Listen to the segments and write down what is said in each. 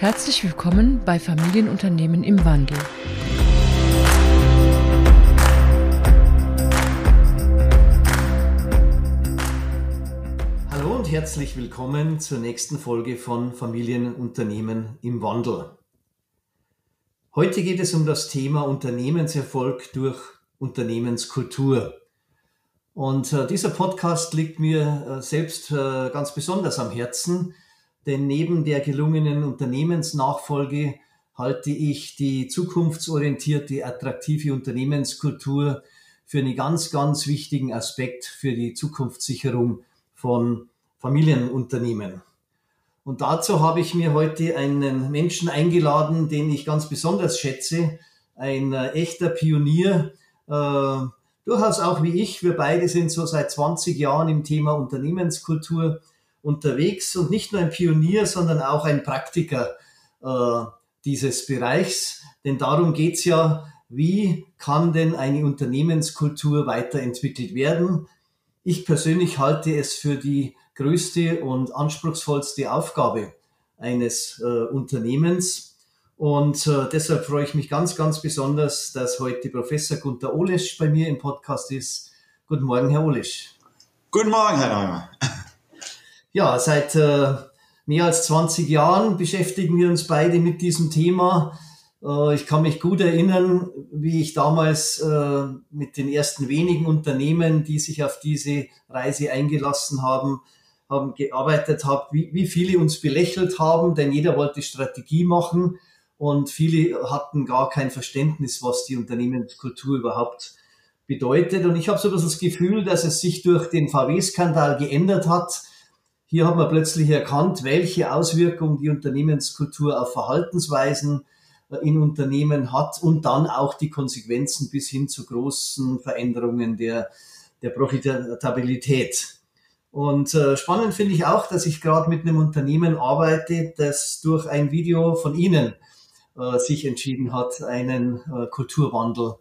Herzlich willkommen bei Familienunternehmen im Wandel. Hallo und herzlich willkommen zur nächsten Folge von Familienunternehmen im Wandel. Heute geht es um das Thema Unternehmenserfolg durch Unternehmenskultur. Und äh, dieser Podcast liegt mir äh, selbst äh, ganz besonders am Herzen, denn neben der gelungenen Unternehmensnachfolge halte ich die zukunftsorientierte, attraktive Unternehmenskultur für einen ganz, ganz wichtigen Aspekt für die Zukunftssicherung von Familienunternehmen. Und dazu habe ich mir heute einen Menschen eingeladen, den ich ganz besonders schätze, ein äh, echter Pionier, äh, durchaus auch wie ich. Wir beide sind so seit 20 Jahren im Thema Unternehmenskultur unterwegs und nicht nur ein Pionier, sondern auch ein Praktiker äh, dieses Bereichs. Denn darum geht's ja, wie kann denn eine Unternehmenskultur weiterentwickelt werden? Ich persönlich halte es für die größte und anspruchsvollste Aufgabe eines äh, Unternehmens. Und äh, deshalb freue ich mich ganz, ganz besonders, dass heute Professor Gunter Olesch bei mir im Podcast ist. Guten Morgen, Herr Olesch. Guten Morgen, Herr Neumann. Ja, seit äh, mehr als 20 Jahren beschäftigen wir uns beide mit diesem Thema. Äh, ich kann mich gut erinnern, wie ich damals äh, mit den ersten wenigen Unternehmen, die sich auf diese Reise eingelassen haben, haben gearbeitet habe, wie, wie viele uns belächelt haben, denn jeder wollte Strategie machen und viele hatten gar kein Verständnis, was die Unternehmenskultur überhaupt bedeutet. Und ich habe so ein bisschen das Gefühl, dass es sich durch den VW-Skandal geändert hat hier hat man plötzlich erkannt, welche Auswirkungen die Unternehmenskultur auf Verhaltensweisen äh, in Unternehmen hat und dann auch die Konsequenzen bis hin zu großen Veränderungen der, der Profitabilität. Und äh, spannend finde ich auch, dass ich gerade mit einem Unternehmen arbeite, das durch ein Video von Ihnen äh, sich entschieden hat, einen Kulturwandel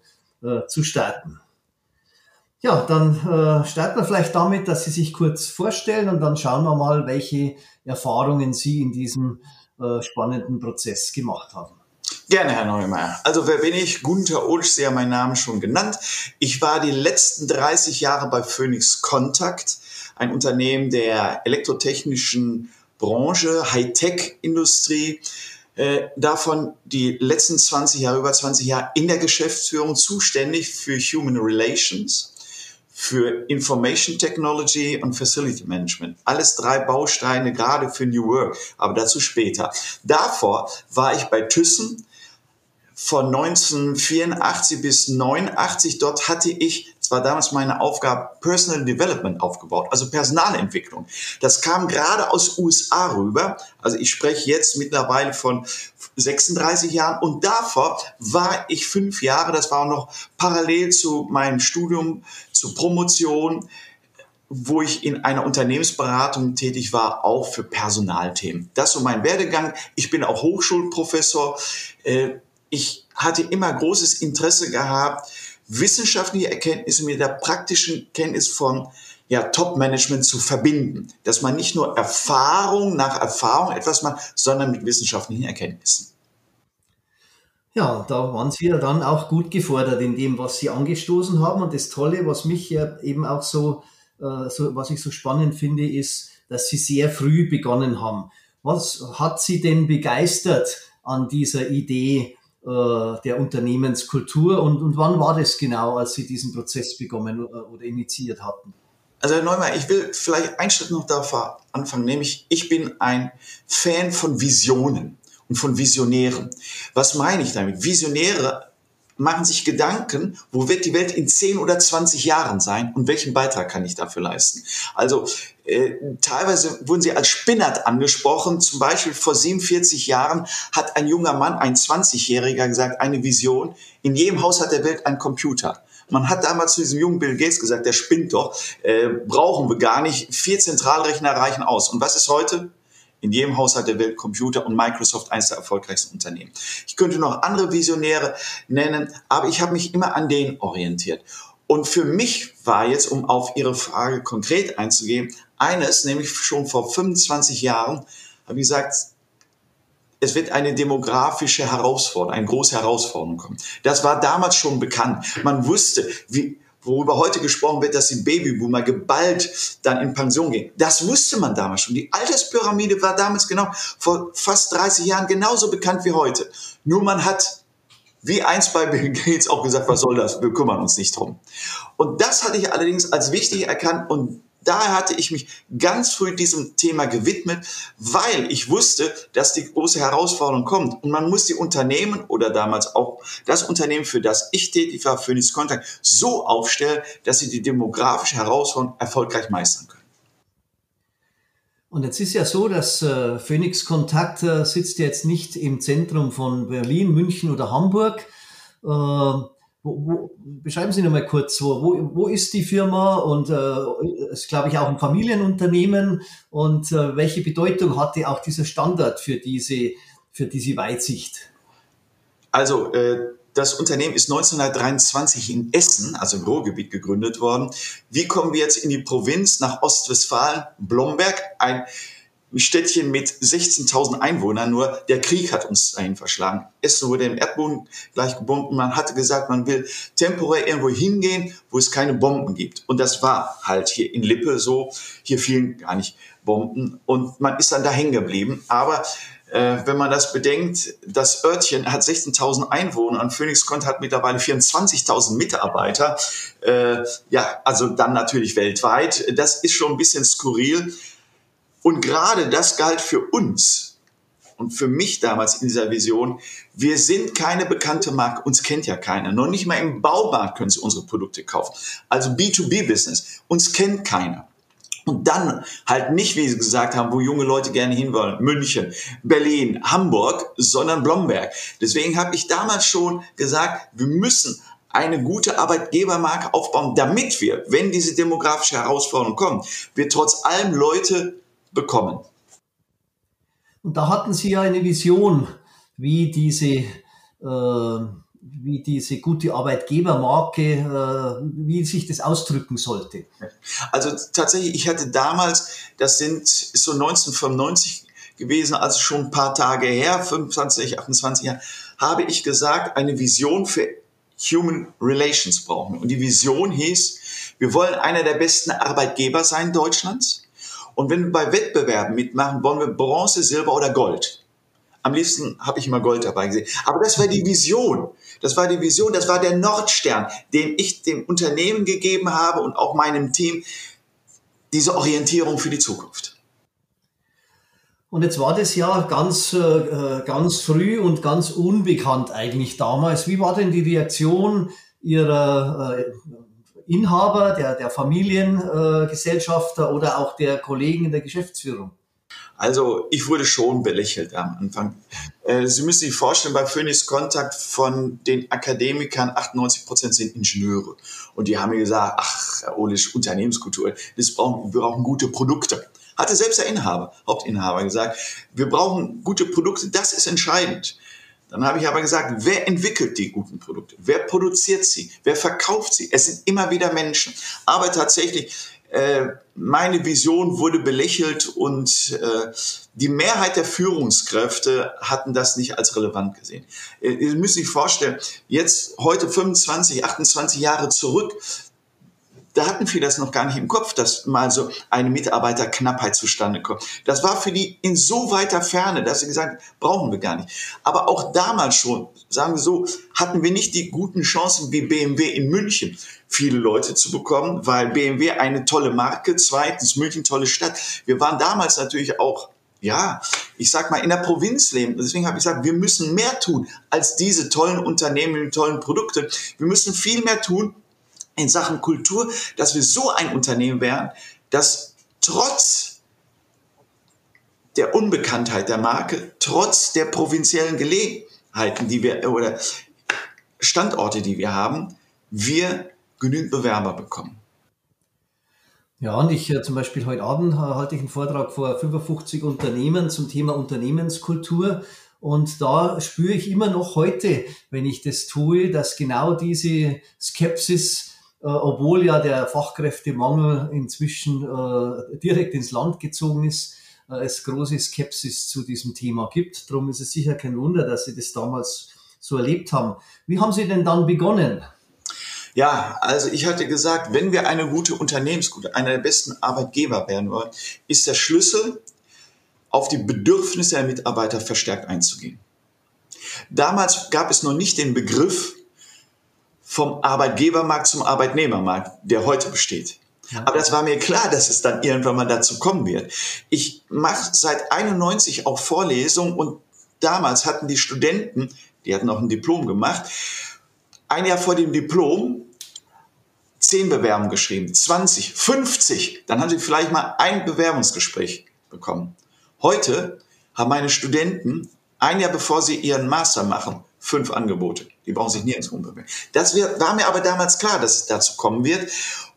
zu starten. Ja, dann äh, starten wir vielleicht damit, dass Sie sich kurz vorstellen und dann schauen wir mal, welche Erfahrungen Sie in diesem äh, spannenden Prozess gemacht haben. Gerne, Herr Neumeier. Also wer bin ich? Gunther Olsch, Sie haben meinen Namen schon genannt. Ich war die letzten 30 Jahre bei Phoenix Contact, ein Unternehmen der elektrotechnischen Branche, Hightech-Industrie. Äh, davon die letzten 20 Jahre, über 20 Jahre in der Geschäftsführung zuständig für Human Relations für Information Technology und Facility Management. Alles drei Bausteine gerade für New Work, aber dazu später. Davor war ich bei Thyssen von 1984 bis 89. Dort hatte ich, das war damals meine Aufgabe, Personal Development aufgebaut, also Personalentwicklung. Das kam gerade aus USA rüber. Also ich spreche jetzt mittlerweile von 36 Jahren und davor war ich fünf Jahre, das war auch noch parallel zu meinem Studium, zur Promotion, wo ich in einer Unternehmensberatung tätig war, auch für Personalthemen. Das ist so mein Werdegang. Ich bin auch Hochschulprofessor. Äh, ich hatte immer großes Interesse gehabt, wissenschaftliche Erkenntnisse mit der praktischen Kenntnis von ja, Top-Management zu verbinden. Dass man nicht nur Erfahrung nach Erfahrung etwas macht, sondern mit wissenschaftlichen Erkenntnissen. Ja, da waren Sie ja dann auch gut gefordert in dem, was Sie angestoßen haben. Und das Tolle, was mich ja eben auch so, äh, so was ich so spannend finde, ist, dass Sie sehr früh begonnen haben. Was hat Sie denn begeistert an dieser Idee, äh, der Unternehmenskultur und, und wann war das genau, als Sie diesen Prozess begonnen äh, oder initiiert hatten? Also Herr Neumann, ich will vielleicht einen Schritt noch davor anfangen, nämlich ich bin ein Fan von Visionen und von Visionären. Was meine ich damit? Visionäre machen sich Gedanken, wo wird die Welt in 10 oder 20 Jahren sein und welchen Beitrag kann ich dafür leisten. Also äh, teilweise wurden sie als Spinnert angesprochen. Zum Beispiel vor 47 Jahren hat ein junger Mann, ein 20-Jähriger gesagt, eine Vision, in jedem Haus hat der Welt ein Computer. Man hat damals zu diesem jungen Bill Gates gesagt, der spinnt doch, äh, brauchen wir gar nicht, vier Zentralrechner reichen aus. Und was ist heute? In jedem Haushalt der Welt Computer und Microsoft eines der erfolgreichsten Unternehmen. Ich könnte noch andere Visionäre nennen, aber ich habe mich immer an denen orientiert. Und für mich war jetzt, um auf Ihre Frage konkret einzugehen, eines, nämlich schon vor 25 Jahren, habe ich gesagt, es wird eine demografische Herausforderung, eine große Herausforderung kommen. Das war damals schon bekannt. Man wusste, wie, worüber heute gesprochen wird, dass die Babyboomer geballt dann in Pension gehen. Das wusste man damals schon. Die Alterspyramide war damals genau vor fast 30 Jahren genauso bekannt wie heute. Nur man hat wie einst bei Bill Gates auch gesagt, was soll das? Wir kümmern uns nicht drum. Und das hatte ich allerdings als wichtig erkannt und daher hatte ich mich ganz früh diesem Thema gewidmet, weil ich wusste, dass die große Herausforderung kommt. Und man muss die Unternehmen oder damals auch das Unternehmen, für das ich tätig war, Phoenix Contact, so aufstellen, dass sie die demografische Herausforderung erfolgreich meistern können. Und jetzt ist ja so, dass äh, Phoenix Kontakt äh, sitzt jetzt nicht im Zentrum von Berlin, München oder Hamburg. Äh, wo, wo, beschreiben Sie noch mal kurz, wo, wo, ist die Firma und äh, ist, glaube ich, auch ein Familienunternehmen und äh, welche Bedeutung hatte auch dieser Standard für diese, für diese Weitsicht? Also, äh, das Unternehmen ist 1923 in Essen, also im Ruhrgebiet, gegründet worden. Wie kommen wir jetzt in die Provinz nach Ostwestfalen, Blomberg, ein Städtchen mit 16.000 Einwohnern, nur der Krieg hat uns dahin verschlagen. Essen wurde im Erdboden gleich gebunden. Man hatte gesagt, man will temporär irgendwo hingehen, wo es keine Bomben gibt. Und das war halt hier in Lippe so. Hier fielen gar nicht Bomben und man ist dann da hängen geblieben. Aber äh, wenn man das bedenkt, das Örtchen hat 16.000 Einwohner und Phoenix Cont hat mittlerweile 24.000 Mitarbeiter. Äh, ja, also dann natürlich weltweit. Das ist schon ein bisschen skurril. Und gerade das galt für uns und für mich damals in dieser Vision. Wir sind keine bekannte Marke, uns kennt ja keiner. Noch nicht mal im Baumarkt können Sie unsere Produkte kaufen. Also B2B-Business, uns kennt keiner. Und dann halt nicht, wie Sie gesagt haben, wo junge Leute gerne hinwollen, München, Berlin, Hamburg, sondern Blomberg. Deswegen habe ich damals schon gesagt, wir müssen eine gute Arbeitgebermarke aufbauen, damit wir, wenn diese demografische Herausforderung kommt, wir trotz allem Leute bekommen. Und da hatten Sie ja eine Vision, wie diese, äh, wie diese gute Arbeitgebermarke, äh, wie sich das ausdrücken sollte. Also tatsächlich, ich hatte damals, das sind ist so 1995 gewesen, also schon ein paar Tage her, 25, 28 Jahre, habe ich gesagt, eine Vision für Human Relations brauchen. Und die Vision hieß, wir wollen einer der besten Arbeitgeber sein Deutschlands. Und wenn wir bei Wettbewerben mitmachen, wollen wir Bronze, Silber oder Gold. Am liebsten habe ich immer Gold dabei gesehen. Aber das war die Vision. Das war die Vision, das war der Nordstern, den ich dem Unternehmen gegeben habe und auch meinem Team, diese Orientierung für die Zukunft. Und jetzt war das ja ganz, äh, ganz früh und ganz unbekannt eigentlich damals. Wie war denn die Reaktion Ihrer äh, Inhaber, der, der Familiengesellschafter äh, oder auch der Kollegen in der Geschäftsführung? Also ich wurde schon belächelt am Anfang. Äh, Sie müssen sich vorstellen, bei Phoenix Contact von den Akademikern 98 Prozent sind Ingenieure. Und die haben mir gesagt, ach, Herr Ohlisch, Unternehmenskultur, das brauchen, wir brauchen gute Produkte. Hatte selbst der Inhaber, Hauptinhaber gesagt, wir brauchen gute Produkte, das ist entscheidend. Dann habe ich aber gesagt, wer entwickelt die guten Produkte? Wer produziert sie? Wer verkauft sie? Es sind immer wieder Menschen. Aber tatsächlich, äh, meine Vision wurde belächelt und äh, die Mehrheit der Führungskräfte hatten das nicht als relevant gesehen. Äh, ihr müsst sich vorstellen, jetzt heute 25, 28 Jahre zurück, da hatten viele das noch gar nicht im Kopf, dass mal so eine Mitarbeiterknappheit zustande kommt. Das war für die in so weiter Ferne, dass sie gesagt brauchen wir gar nicht. Aber auch damals schon, sagen wir so, hatten wir nicht die guten Chancen wie BMW in München, viele Leute zu bekommen, weil BMW eine tolle Marke, zweitens München tolle Stadt. Wir waren damals natürlich auch ja, ich sag mal, in der Provinz leben. Deswegen habe ich gesagt, wir müssen mehr tun als diese tollen Unternehmen, tollen Produkte. Wir müssen viel mehr tun, in Sachen Kultur, dass wir so ein Unternehmen wären, das trotz der Unbekanntheit der Marke, trotz der provinziellen Gelegenheiten, die wir oder Standorte, die wir haben, wir genügend Bewerber bekommen. Ja, und ich äh, zum Beispiel heute Abend äh, halte ich einen Vortrag vor 55 Unternehmen zum Thema Unternehmenskultur. Und da spüre ich immer noch heute, wenn ich das tue, dass genau diese Skepsis äh, obwohl ja der Fachkräftemangel inzwischen äh, direkt ins Land gezogen ist, äh, es große Skepsis zu diesem Thema gibt. Darum ist es sicher kein Wunder, dass Sie das damals so erlebt haben. Wie haben Sie denn dann begonnen? Ja, also ich hatte gesagt, wenn wir eine gute Unternehmensgute, einer der besten Arbeitgeber werden wollen, ist der Schlüssel, auf die Bedürfnisse der Mitarbeiter verstärkt einzugehen. Damals gab es noch nicht den Begriff vom Arbeitgebermarkt zum Arbeitnehmermarkt, der heute besteht. Aber das war mir klar, dass es dann irgendwann mal dazu kommen wird. Ich mache seit 91 auch Vorlesungen und damals hatten die Studenten, die hatten auch ein Diplom gemacht, ein Jahr vor dem Diplom zehn Bewerbungen geschrieben, 20, 50, dann haben sie vielleicht mal ein Bewerbungsgespräch bekommen. Heute haben meine Studenten ein Jahr bevor sie ihren Master machen, fünf Angebote. Die brauchen sich nirgends umbewerben. Das war mir aber damals klar, dass es dazu kommen wird.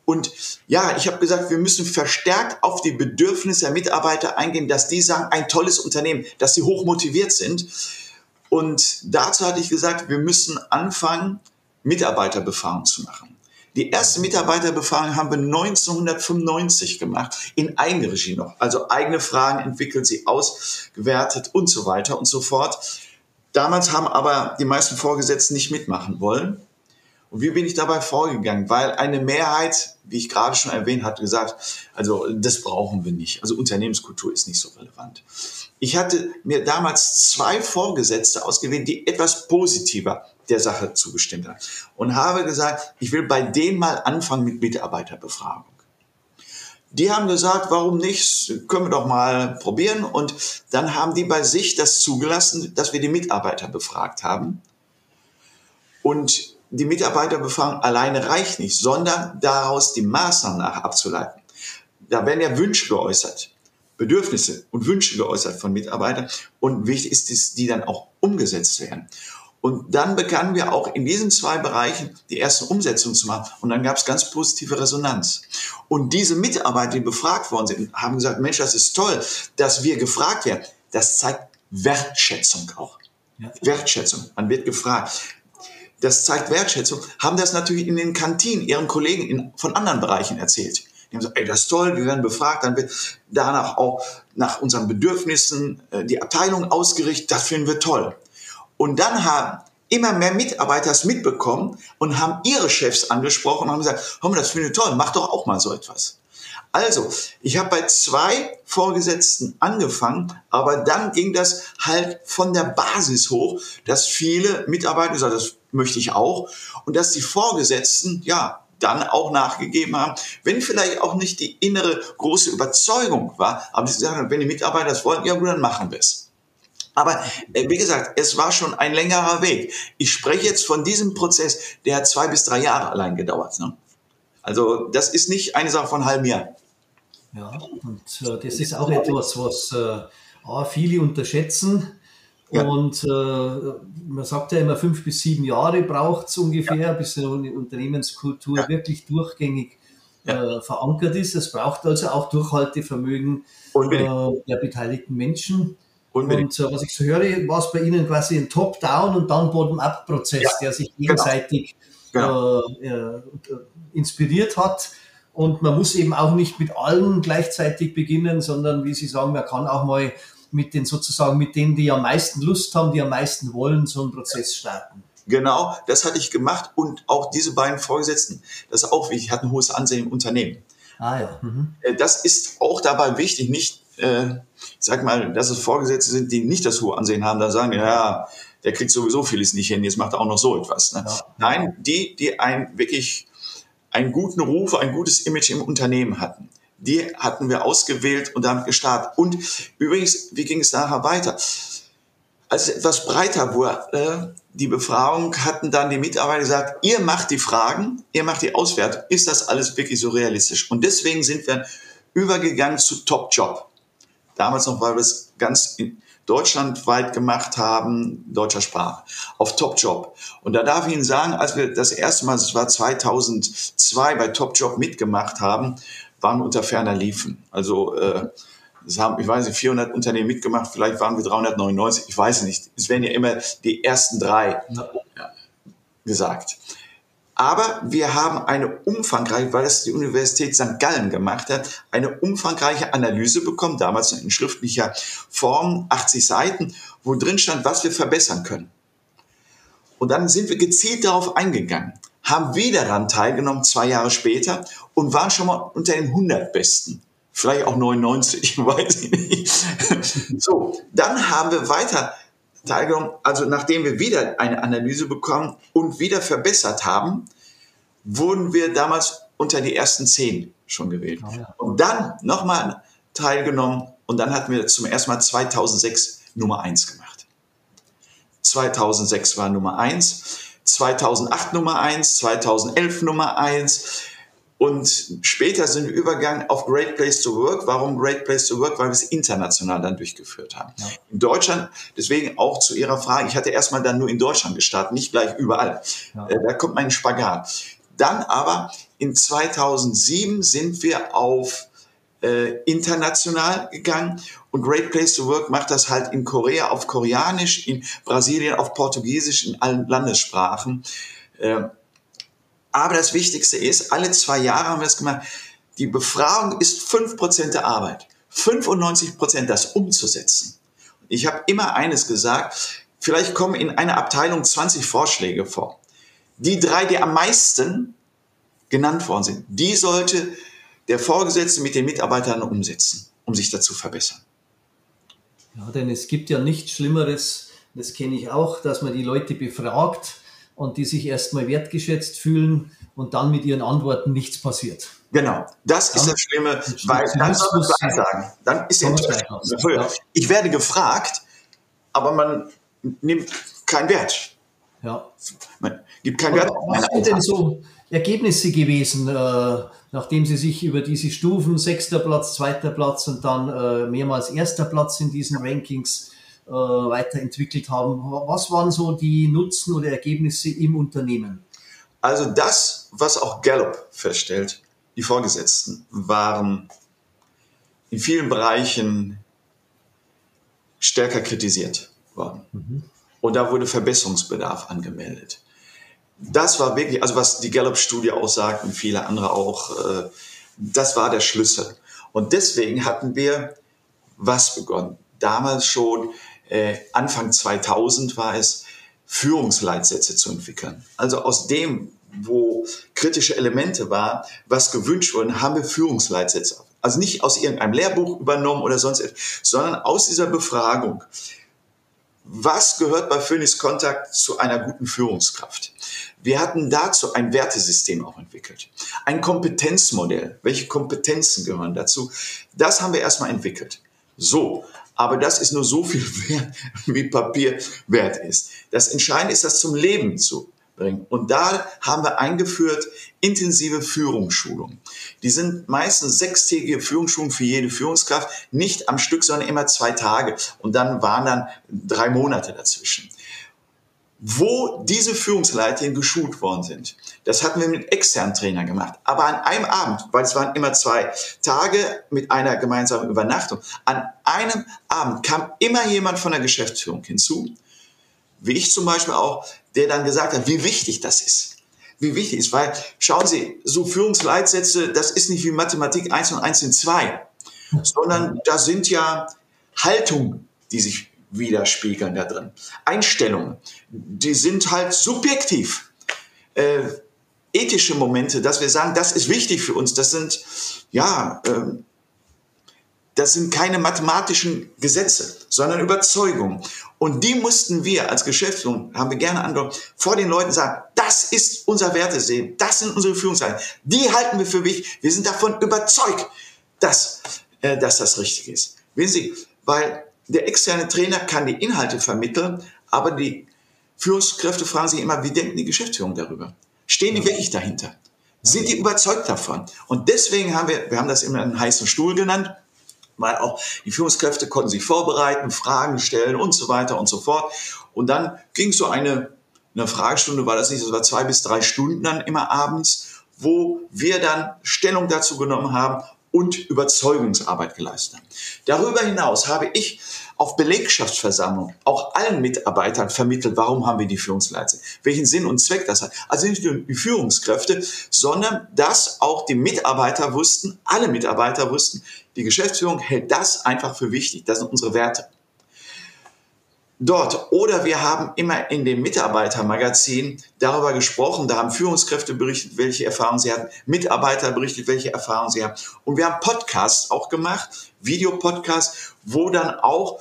Und ja, ich habe gesagt, wir müssen verstärkt auf die Bedürfnisse der Mitarbeiter eingehen, dass die sagen, ein tolles Unternehmen, dass sie hoch motiviert sind. Und dazu hatte ich gesagt, wir müssen anfangen, Mitarbeiterbefragung zu machen. Die erste Mitarbeiterbefragung haben wir 1995 gemacht, in Eigenregie noch. Also eigene Fragen entwickelt, sie ausgewertet und so weiter und so fort. Damals haben aber die meisten Vorgesetzten nicht mitmachen wollen. Und wie bin ich dabei vorgegangen? Weil eine Mehrheit, wie ich gerade schon erwähnt hatte, gesagt, also das brauchen wir nicht. Also Unternehmenskultur ist nicht so relevant. Ich hatte mir damals zwei Vorgesetzte ausgewählt, die etwas positiver der Sache zugestimmt haben. Und habe gesagt, ich will bei denen mal anfangen mit Mitarbeiterbefragung. Die haben gesagt, warum nicht, können wir doch mal probieren. Und dann haben die bei sich das zugelassen, dass wir die Mitarbeiter befragt haben. Und die Mitarbeiterbefragung alleine reicht nicht, sondern daraus die Maßnahmen nach abzuleiten. Da werden ja Wünsche geäußert, Bedürfnisse und Wünsche geäußert von Mitarbeitern und wichtig ist es, die dann auch umgesetzt werden. Und dann begannen wir auch in diesen zwei Bereichen die ersten Umsetzungen zu machen. Und dann gab es ganz positive Resonanz. Und diese Mitarbeiter, die befragt worden sind, haben gesagt, Mensch, das ist toll, dass wir gefragt werden. Das zeigt Wertschätzung auch. Ja. Wertschätzung. Man wird gefragt das zeigt Wertschätzung, haben das natürlich in den Kantinen ihren Kollegen in, von anderen Bereichen erzählt. Die haben gesagt, ey, das ist toll, wir werden befragt, dann wird danach auch nach unseren Bedürfnissen äh, die Abteilung ausgerichtet, das finden wir toll. Und dann haben immer mehr Mitarbeiter es mitbekommen und haben ihre Chefs angesprochen und haben gesagt, hör mal, das finde ich toll, mach doch auch mal so etwas. Also, ich habe bei zwei Vorgesetzten angefangen, aber dann ging das halt von der Basis hoch, dass viele Mitarbeiter gesagt das möchte ich auch. Und dass die Vorgesetzten, ja, dann auch nachgegeben haben, wenn vielleicht auch nicht die innere große Überzeugung war, aber sie sagen, wenn die Mitarbeiter das wollen, ja gut, dann machen wir es. Aber äh, wie gesagt, es war schon ein längerer Weg. Ich spreche jetzt von diesem Prozess, der hat zwei bis drei Jahre allein gedauert. Ne? Also das ist nicht eine Sache von halben Jahr. Ja, und äh, das ist auch etwas, was äh, viele unterschätzen. Ja. Und äh, man sagt ja immer, fünf bis sieben Jahre braucht es ungefähr, ja. bis eine Unternehmenskultur ja. wirklich durchgängig äh, verankert ist. Es braucht also auch Durchhaltevermögen äh, der beteiligten Menschen. Unbedingt. Und äh, was ich so höre, war es bei Ihnen quasi ein Top-Down und dann Bottom-Up-Prozess, der sich genau. gegenseitig genau. Genau. Äh, inspiriert hat. Und man muss eben auch nicht mit allen gleichzeitig beginnen, sondern wie Sie sagen, man kann auch mal mit den sozusagen, mit denen, die am meisten Lust haben, die am meisten wollen, so einen Prozess starten. Genau, das hatte ich gemacht und auch diese beiden Vorgesetzten, das ist auch wichtig, hatten ein hohes Ansehen im Unternehmen. Ah ja. Mhm. Äh, das ist auch dabei wichtig, nicht, äh, ich sag mal, dass es Vorgesetzte sind, die nicht das hohe Ansehen haben, dann sagen, ja, der kriegt sowieso vieles nicht hin, jetzt macht er auch noch so etwas. Ne? Ja. Nein, die, die ein wirklich einen guten Ruf, ein gutes Image im Unternehmen hatten die hatten wir ausgewählt und damit gestartet. Und übrigens, wie ging es nachher weiter? Als es etwas breiter wurde, die Befragung, hatten dann die Mitarbeiter gesagt, ihr macht die Fragen, ihr macht die Auswertung. Ist das alles wirklich so realistisch? Und deswegen sind wir übergegangen zu Top Job. Damals noch, weil wir es ganz deutschlandweit gemacht haben, deutscher Sprache, auf Top Job. Und da darf ich Ihnen sagen, als wir das erste Mal, das war 2002, bei Top Job mitgemacht haben, waren unter ferner Liefen. Also äh, es haben, ich weiß nicht, 400 Unternehmen mitgemacht, vielleicht waren wir 399, ich weiß nicht. Es werden ja immer die ersten drei ja, gesagt. Aber wir haben eine umfangreiche, weil das die Universität St. Gallen gemacht hat, eine umfangreiche Analyse bekommen, damals in schriftlicher Form, 80 Seiten, wo drin stand, was wir verbessern können. Und dann sind wir gezielt darauf eingegangen, haben wieder daran teilgenommen, zwei Jahre später, und waren schon mal unter den 100 Besten. Vielleicht auch 99, weiß ich nicht. So, dann haben wir weiter teilgenommen, also nachdem wir wieder eine Analyse bekommen und wieder verbessert haben, wurden wir damals unter die ersten zehn schon gewählt. Oh ja. Und dann nochmal teilgenommen und dann hatten wir zum ersten Mal 2006 Nummer eins gemacht. 2006 war Nummer eins, 2008 Nummer eins, 2011 Nummer eins, und später sind wir übergegangen auf Great Place to Work. Warum Great Place to Work? Weil wir es international dann durchgeführt haben. Ja. In Deutschland, deswegen auch zu Ihrer Frage, ich hatte erstmal dann nur in Deutschland gestartet, nicht gleich überall. Ja. Äh, da kommt mein Spagat. Dann aber in 2007 sind wir auf äh, international gegangen und Great Place to Work macht das halt in Korea auf Koreanisch, in Brasilien auf Portugiesisch, in allen Landessprachen. Äh, aber das Wichtigste ist, alle zwei Jahre haben wir es gemacht, die Befragung ist fünf Prozent der Arbeit. 95 Prozent das umzusetzen. Ich habe immer eines gesagt, vielleicht kommen in einer Abteilung 20 Vorschläge vor. Die drei, die am meisten genannt worden sind, die sollte der Vorgesetzte mit den Mitarbeitern umsetzen, um sich dazu verbessern. Ja, denn es gibt ja nichts Schlimmeres, das kenne ich auch, dass man die Leute befragt und die sich erstmal wertgeschätzt fühlen und dann mit ihren Antworten nichts passiert. Genau, das ist das Schlimme, weil dann soll man gleich sagen. Dann ist ja. Ich werde gefragt, aber man nimmt keinen Wert. Ja. Man gibt keinen Wert. Was sind denn so Ergebnisse gewesen, äh, nachdem Sie sich über diese Stufen, sechster Platz, zweiter Platz und dann äh, mehrmals erster Platz in diesen Rankings äh, weiterentwickelt haben. Was waren so die Nutzen oder Ergebnisse im Unternehmen? Also das, was auch Gallup feststellt, die Vorgesetzten waren in vielen Bereichen stärker kritisiert worden. Mhm. Und da wurde Verbesserungsbedarf angemeldet. Das war wirklich, also was die Gallup-Studie aussagt und viele andere auch, äh, das war der Schlüssel. Und deswegen hatten wir was begonnen. Damals schon äh, Anfang 2000 war es, Führungsleitsätze zu entwickeln. Also aus dem, wo kritische Elemente war, was gewünscht wurde, haben wir Führungsleitsätze. Also nicht aus irgendeinem Lehrbuch übernommen oder sonst etwas, sondern aus dieser Befragung. Was gehört bei Phoenix Contact zu einer guten Führungskraft? Wir hatten dazu ein Wertesystem auch entwickelt. Ein Kompetenzmodell. Welche Kompetenzen gehören dazu? Das haben wir erstmal entwickelt. So, aber das ist nur so viel wert, wie Papier wert ist. Das Entscheidende ist, das zum Leben zu bringen. Und da haben wir eingeführt intensive Führungsschulungen. Die sind meistens sechstägige Führungsschulungen für jede Führungskraft, nicht am Stück, sondern immer zwei Tage. Und dann waren dann drei Monate dazwischen wo diese Führungsleiter geschult worden sind. Das hatten wir mit externen Trainern gemacht. Aber an einem Abend, weil es waren immer zwei Tage mit einer gemeinsamen Übernachtung, an einem Abend kam immer jemand von der Geschäftsführung hinzu, wie ich zum Beispiel auch, der dann gesagt hat, wie wichtig das ist. Wie wichtig ist, weil schauen Sie, so Führungsleitsätze, das ist nicht wie Mathematik 1 und 1 sind 2, sondern da sind ja Haltungen, die sich widerspiegeln da drin. Einstellungen, die sind halt subjektiv. Äh, ethische Momente, dass wir sagen, das ist wichtig für uns, das sind, ja, ähm, das sind keine mathematischen Gesetze, sondern Überzeugungen. Und die mussten wir als Geschäftsführung, haben wir gerne andere, vor den Leuten sagen, das ist unser Wertesystem, das sind unsere Führungshalten, die halten wir für wichtig, wir sind davon überzeugt, dass, äh, dass das richtig ist. Wissen Sie, weil der externe Trainer kann die Inhalte vermitteln, aber die Führungskräfte fragen sich immer, wie denken die Geschäftsführung darüber? Stehen die wirklich dahinter? Sind die überzeugt davon? Und deswegen haben wir, wir haben das immer einen heißen Stuhl genannt, weil auch die Führungskräfte konnten sich vorbereiten, Fragen stellen und so weiter und so fort. Und dann ging so eine, eine Fragestunde, war das nicht, das war zwei bis drei Stunden dann immer abends, wo wir dann Stellung dazu genommen haben und Überzeugungsarbeit geleistet haben. Darüber hinaus habe ich auf Belegschaftsversammlung auch allen Mitarbeitern vermittelt, warum haben wir die Führungsleiter, welchen Sinn und Zweck das hat. Also nicht nur die Führungskräfte, sondern dass auch die Mitarbeiter wussten, alle Mitarbeiter wussten, die Geschäftsführung hält das einfach für wichtig. Das sind unsere Werte dort. Oder wir haben immer in dem Mitarbeitermagazin darüber gesprochen, da haben Führungskräfte berichtet, welche Erfahrungen sie hatten, Mitarbeiter berichtet, welche Erfahrungen sie haben. Und wir haben Podcasts auch gemacht, Videopodcasts, wo dann auch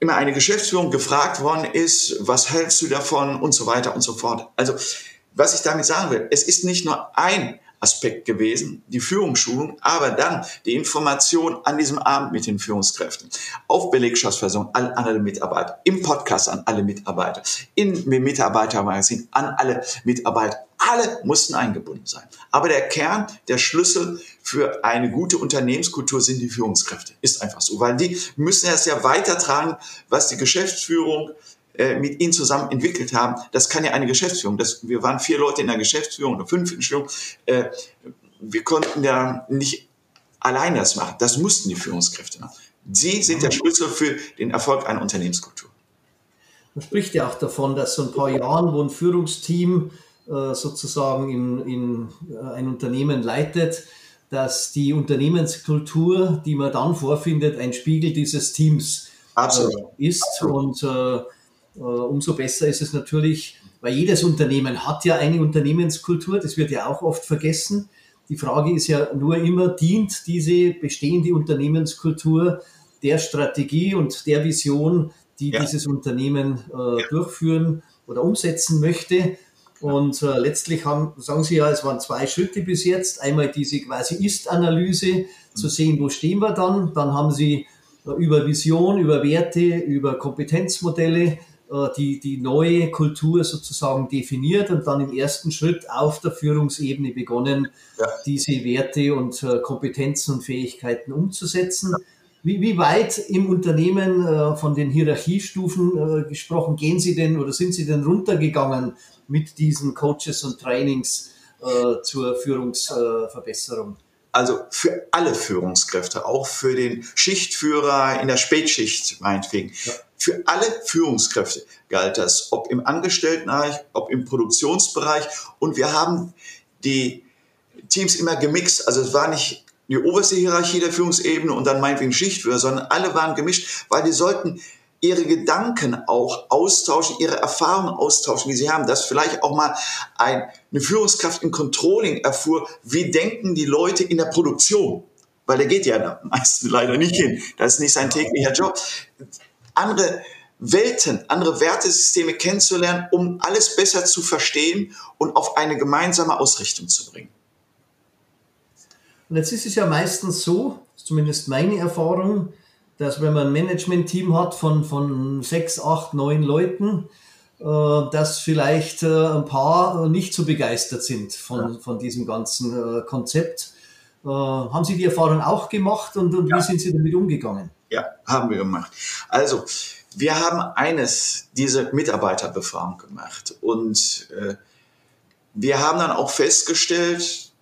immer eine Geschäftsführung gefragt worden ist, was hältst du davon und so weiter und so fort. Also, was ich damit sagen will, es ist nicht nur ein Aspekt gewesen, die Führungsschulung, aber dann die Information an diesem Abend mit den Führungskräften, auf Belegschaftsversammlung an alle Mitarbeiter, im Podcast an alle Mitarbeiter, in Mitarbeitermagazin an alle Mitarbeiter. Alle mussten eingebunden sein. Aber der Kern, der Schlüssel für eine gute Unternehmenskultur sind die Führungskräfte. Ist einfach so, weil die müssen es ja weitertragen, was die Geschäftsführung äh, mit ihnen zusammen entwickelt haben. Das kann ja eine Geschäftsführung. Das, wir waren vier Leute in der Geschäftsführung oder fünf in der Führung. Äh, wir konnten ja nicht alleine das machen. Das mussten die Führungskräfte machen. Sie sind der Schlüssel für den Erfolg einer Unternehmenskultur. Man spricht ja auch davon, dass so ein paar Jahren, wo ein Führungsteam äh, sozusagen in, in ein Unternehmen leitet, dass die Unternehmenskultur, die man dann vorfindet, ein Spiegel dieses Teams Absolut. ist. Und äh, äh, umso besser ist es natürlich, weil jedes Unternehmen hat ja eine Unternehmenskultur, das wird ja auch oft vergessen. Die Frage ist ja nur immer, dient diese bestehende Unternehmenskultur der Strategie und der Vision, die ja. dieses Unternehmen äh, ja. durchführen oder umsetzen möchte? Und äh, letztlich haben, sagen Sie ja, es waren zwei Schritte bis jetzt. Einmal diese quasi Ist-Analyse, zu mhm. sehen, wo stehen wir dann. Dann haben Sie äh, über Vision, über Werte, über Kompetenzmodelle äh, die, die neue Kultur sozusagen definiert und dann im ersten Schritt auf der Führungsebene begonnen, ja. diese Werte und äh, Kompetenzen und Fähigkeiten umzusetzen. Wie, wie weit im Unternehmen äh, von den Hierarchiestufen gesprochen gehen Sie denn oder sind Sie denn runtergegangen mit diesen Coaches und Trainings zur Führungsverbesserung? also für alle Führungskräfte, auch für den Schichtführer in der Spätschicht meinetwegen. Ja. Für alle Führungskräfte galt das, ob im Angestelltenbereich, ob im Produktionsbereich. Und wir haben die Teams immer gemixt. Also es war nicht die oberste Hierarchie der Führungsebene und dann meinetwegen Schichtführer, sondern alle waren gemischt, weil die sollten ihre Gedanken auch austauschen, ihre Erfahrungen austauschen, die sie haben, dass vielleicht auch mal ein, eine Führungskraft im Controlling erfuhr, wie denken die Leute in der Produktion, weil der geht ja meistens leider nicht hin, das ist nicht sein täglicher Job andere Welten, andere Wertesysteme kennenzulernen, um alles besser zu verstehen und auf eine gemeinsame Ausrichtung zu bringen. Und jetzt ist es ja meistens so, zumindest meine Erfahrung, dass wenn man ein Management-Team hat von, von sechs, acht, neun Leuten, äh, dass vielleicht äh, ein paar nicht so begeistert sind von, ja. von diesem ganzen äh, Konzept. Äh, haben Sie die Erfahrung auch gemacht und, und ja. wie sind Sie damit umgegangen? Ja, haben wir gemacht. Also, wir haben eines, diese Mitarbeiterbefragung gemacht. Und äh, wir haben dann auch festgestellt,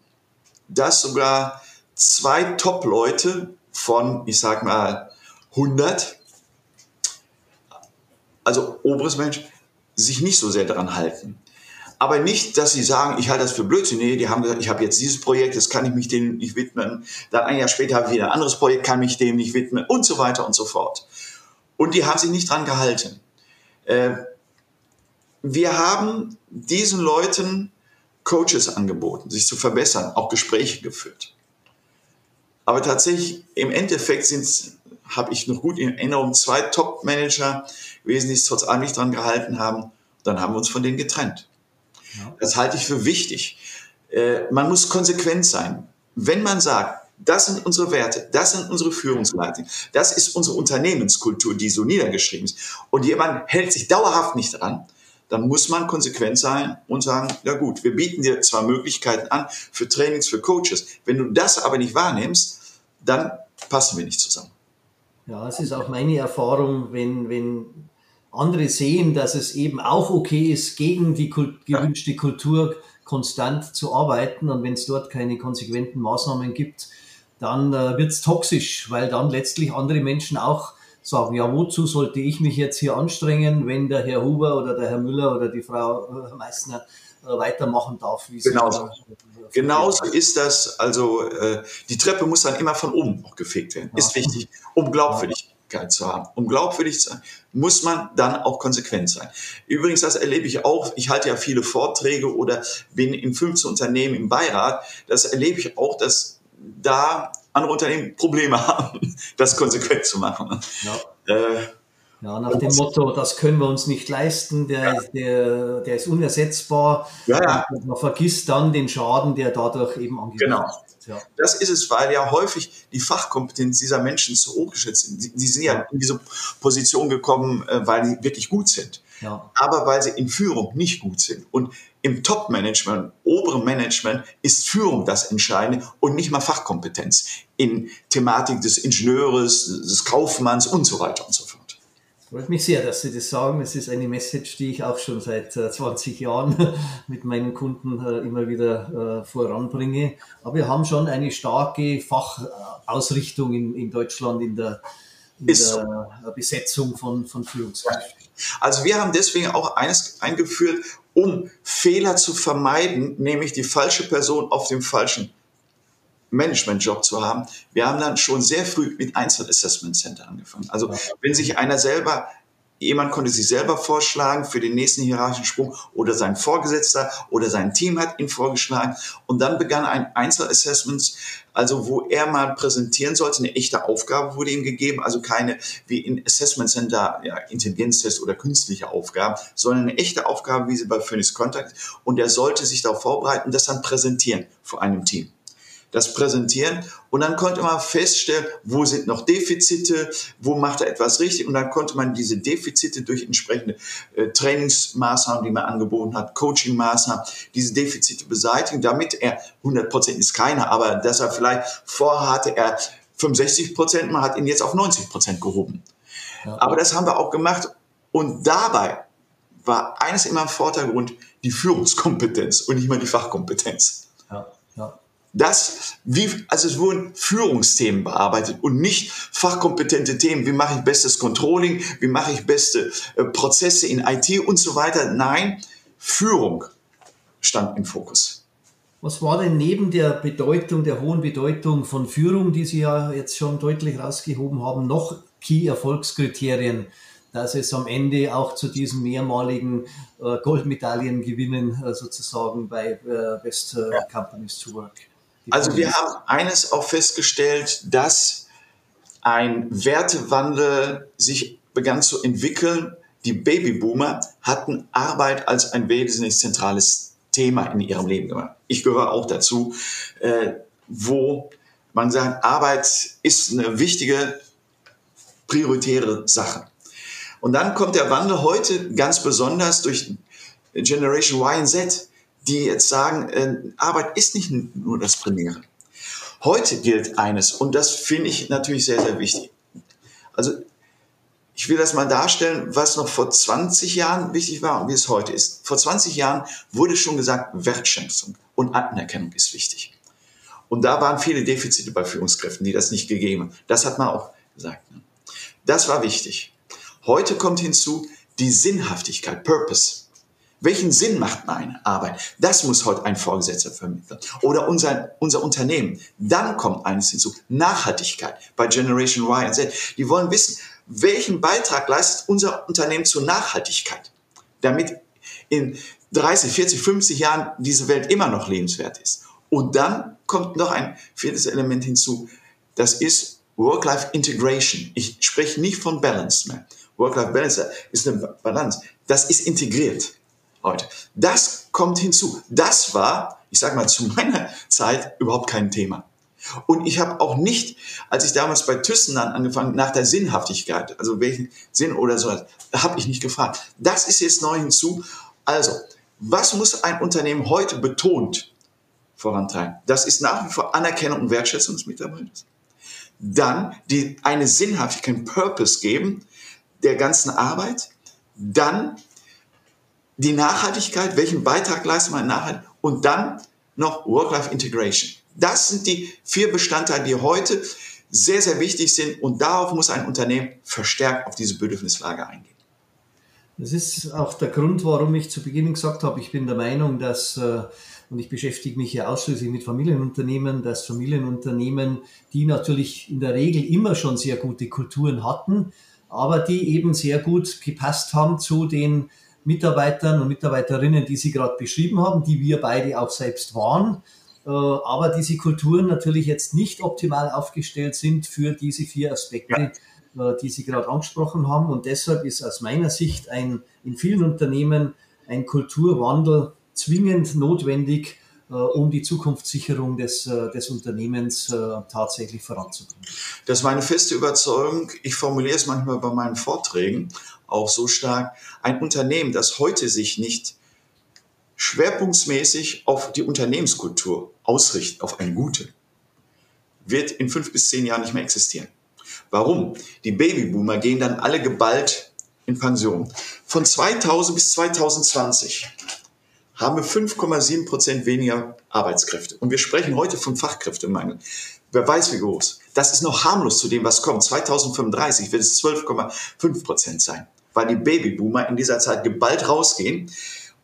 dass sogar zwei Top-Leute von, ich sag mal, 100, also oberes Mensch, sich nicht so sehr daran halten. Aber nicht, dass sie sagen, ich halte das für Blödsinn. Nee, die haben gesagt, ich habe jetzt dieses Projekt, das kann ich mich dem nicht widmen. Dann ein Jahr später habe ich wieder ein anderes Projekt, kann mich dem nicht widmen und so weiter und so fort. Und die haben sich nicht dran gehalten. Äh, wir haben diesen Leuten Coaches angeboten, sich zu verbessern, auch Gespräche geführt. Aber tatsächlich, im Endeffekt sind habe ich noch gut in Erinnerung, zwei Top-Manager gewesen, trotz allem nicht dran gehalten haben. Dann haben wir uns von denen getrennt. Das halte ich für wichtig. Äh, man muss konsequent sein. Wenn man sagt, das sind unsere Werte, das sind unsere Führungsleitungen, das ist unsere Unternehmenskultur, die so niedergeschrieben ist, und jemand hält sich dauerhaft nicht dran, dann muss man konsequent sein und sagen, ja gut, wir bieten dir zwar Möglichkeiten an für Trainings, für Coaches, wenn du das aber nicht wahrnimmst, dann passen wir nicht zusammen. Ja, es ist auch meine Erfahrung, wenn, wenn andere sehen, dass es eben auch okay ist, gegen die Kult gewünschte Kultur konstant zu arbeiten. Und wenn es dort keine konsequenten Maßnahmen gibt, dann äh, wird es toxisch, weil dann letztlich andere Menschen auch sagen, ja, wozu sollte ich mich jetzt hier anstrengen, wenn der Herr Huber oder der Herr Müller oder die Frau äh, Meissner äh, weitermachen darf. Wie Genauso. Genauso ist das. Also äh, die Treppe muss dann immer von oben auch gefegt werden. Ja. Ist wichtig, um Glaubwürdigkeit zu haben. Um glaubwürdig zu sein, muss man dann auch konsequent sein. Übrigens, das erlebe ich auch. Ich halte ja viele Vorträge oder bin in 15 Unternehmen im Beirat. Das erlebe ich auch, dass da andere Unternehmen Probleme haben, das konsequent zu machen. Ja. Äh, ja, nach dem Motto, das können wir uns nicht leisten, der, ja. der, der ist unersetzbar. Ja, ja. Man vergisst dann den Schaden, der dadurch eben angerichtet genau. Ja. Das ist es, weil ja häufig die Fachkompetenz dieser Menschen zu hoch geschätzt sind. Die, sind ja in diese Position gekommen, äh, weil die wirklich gut sind. Ja. Aber weil sie in Führung nicht gut sind. Und im Top-Management, oberen Management ist Führung das Entscheidende und nicht mal Fachkompetenz in Thematik des Ingenieurs, des Kaufmanns und so weiter und so fort. Freut mich sehr, dass Sie das sagen. Es ist eine Message, die ich auch schon seit 20 äh, Jahren mit meinen Kunden äh, immer wieder äh, voranbringe. Aber wir haben schon eine starke Fachausrichtung in, in Deutschland in der, in der Besetzung von, von Führungskräften. Also wir haben deswegen auch eines eingeführt, um Fehler zu vermeiden, nämlich die falsche Person auf dem falschen Management-Job zu haben. Wir haben dann schon sehr früh mit Einzel-Assessment Center angefangen. Also wenn sich einer selber Jemand konnte sich selber vorschlagen für den nächsten hierarchischen Sprung oder sein Vorgesetzter oder sein Team hat ihn vorgeschlagen. Und dann begann ein Einzelassessment, also wo er mal präsentieren sollte. Eine echte Aufgabe wurde ihm gegeben, also keine wie in Assessment Center ja, Intelligenztest oder künstliche Aufgaben, sondern eine echte Aufgabe, wie sie bei Phoenix Contact. Und er sollte sich darauf vorbereiten, das dann präsentieren vor einem Team das präsentieren und dann konnte man feststellen, wo sind noch Defizite, wo macht er etwas richtig und dann konnte man diese Defizite durch entsprechende äh, Trainingsmaßnahmen, die man angeboten hat, Coachingmaßnahmen, diese Defizite beseitigen, damit er 100 Prozent ist keiner, aber dass er vielleicht vorher hatte er 65 Prozent, man hat ihn jetzt auf 90 Prozent gehoben. Ja. Aber das haben wir auch gemacht und dabei war eines immer im Vordergrund die Führungskompetenz und nicht mal die Fachkompetenz. Ja. Das, wie, also es wurden Führungsthemen bearbeitet und nicht fachkompetente Themen. Wie mache ich bestes Controlling? Wie mache ich beste äh, Prozesse in IT und so weiter? Nein, Führung stand im Fokus. Was war denn neben der Bedeutung, der hohen Bedeutung von Führung, die Sie ja jetzt schon deutlich rausgehoben haben, noch Key-Erfolgskriterien, dass es am Ende auch zu diesem mehrmaligen äh, Goldmedaillengewinnen äh, sozusagen bei äh, Best äh, Companies to Work? Also wir haben eines auch festgestellt, dass ein Wertewandel sich begann zu entwickeln. Die Babyboomer hatten Arbeit als ein wesentlich zentrales Thema in ihrem Leben gemacht. Ich gehöre auch dazu, äh, wo man sagt, Arbeit ist eine wichtige, prioritäre Sache. Und dann kommt der Wandel heute ganz besonders durch Generation Y und Z die jetzt sagen, äh, Arbeit ist nicht nur das Primäre. Heute gilt eines, und das finde ich natürlich sehr, sehr wichtig. Also ich will das mal darstellen, was noch vor 20 Jahren wichtig war und wie es heute ist. Vor 20 Jahren wurde schon gesagt, Wertschätzung und Anerkennung ist wichtig. Und da waren viele Defizite bei Führungskräften, die das nicht gegeben haben. Das hat man auch gesagt. Ne? Das war wichtig. Heute kommt hinzu die Sinnhaftigkeit, Purpose. Welchen Sinn macht meine Arbeit? Das muss heute ein Vorgesetzter vermitteln. Oder unser, unser Unternehmen. Dann kommt eines hinzu. Nachhaltigkeit bei Generation Y und Z. Die wollen wissen, welchen Beitrag leistet unser Unternehmen zur Nachhaltigkeit, damit in 30, 40, 50 Jahren diese Welt immer noch lebenswert ist. Und dann kommt noch ein viertes Element hinzu. Das ist Work-Life-Integration. Ich spreche nicht von Balance mehr. Work-Life-Balance ist eine Balance. Das ist integriert heute. Das kommt hinzu. Das war, ich sage mal, zu meiner Zeit überhaupt kein Thema. Und ich habe auch nicht, als ich damals bei Thyssen angefangen, nach der Sinnhaftigkeit, also welchen Sinn oder so, habe ich nicht gefragt. Das ist jetzt neu hinzu. Also, was muss ein Unternehmen heute betont vorantreiben? Das ist nach wie vor Anerkennung und Wertschätzung des Mitarbeiters. Dann die, eine Sinnhaftigkeit, Purpose geben der ganzen Arbeit. Dann die Nachhaltigkeit, welchen Beitrag leistet man in Nachhaltigkeit und dann noch Work-Life-Integration. Das sind die vier Bestandteile, die heute sehr, sehr wichtig sind und darauf muss ein Unternehmen verstärkt auf diese Bedürfnislage eingehen. Das ist auch der Grund, warum ich zu Beginn gesagt habe, ich bin der Meinung, dass, äh, und ich beschäftige mich ja ausschließlich mit Familienunternehmen, dass Familienunternehmen, die natürlich in der Regel immer schon sehr gute Kulturen hatten, aber die eben sehr gut gepasst haben zu den Mitarbeitern und Mitarbeiterinnen, die Sie gerade beschrieben haben, die wir beide auch selbst waren, äh, aber diese Kulturen natürlich jetzt nicht optimal aufgestellt sind für diese vier Aspekte. Ja äh, die Sie gerade angesprochen haben. Und deshalb ist aus meiner Sicht ein, in vielen Unternehmen ein Kulturwandel zwingend notwendig, äh, um die Zukunftssicherung des, des Unternehmens tatsächlich voranzubringen. Das ist meine feste Überzeugung. Ich formuliere es manchmal bei meinen Vorträgen auch so stark. Ein Unternehmen, das heute sich nicht schwerpunktmäßig auf die Unternehmenskultur ausrichtet, auf eine gute, wird in fünf bis zehn Jahren nicht mehr existieren. Warum? Die Babyboomer gehen dann alle geballt in Pension. Von 2000 bis 2020 haben wir 5,7 Prozent weniger Arbeitskräfte. Und wir sprechen heute von Fachkräftemangel. Wer weiß wie groß. Das ist noch harmlos zu dem, was kommt. 2035 wird es 12,5 Prozent sein, weil die Babyboomer in dieser Zeit geballt rausgehen.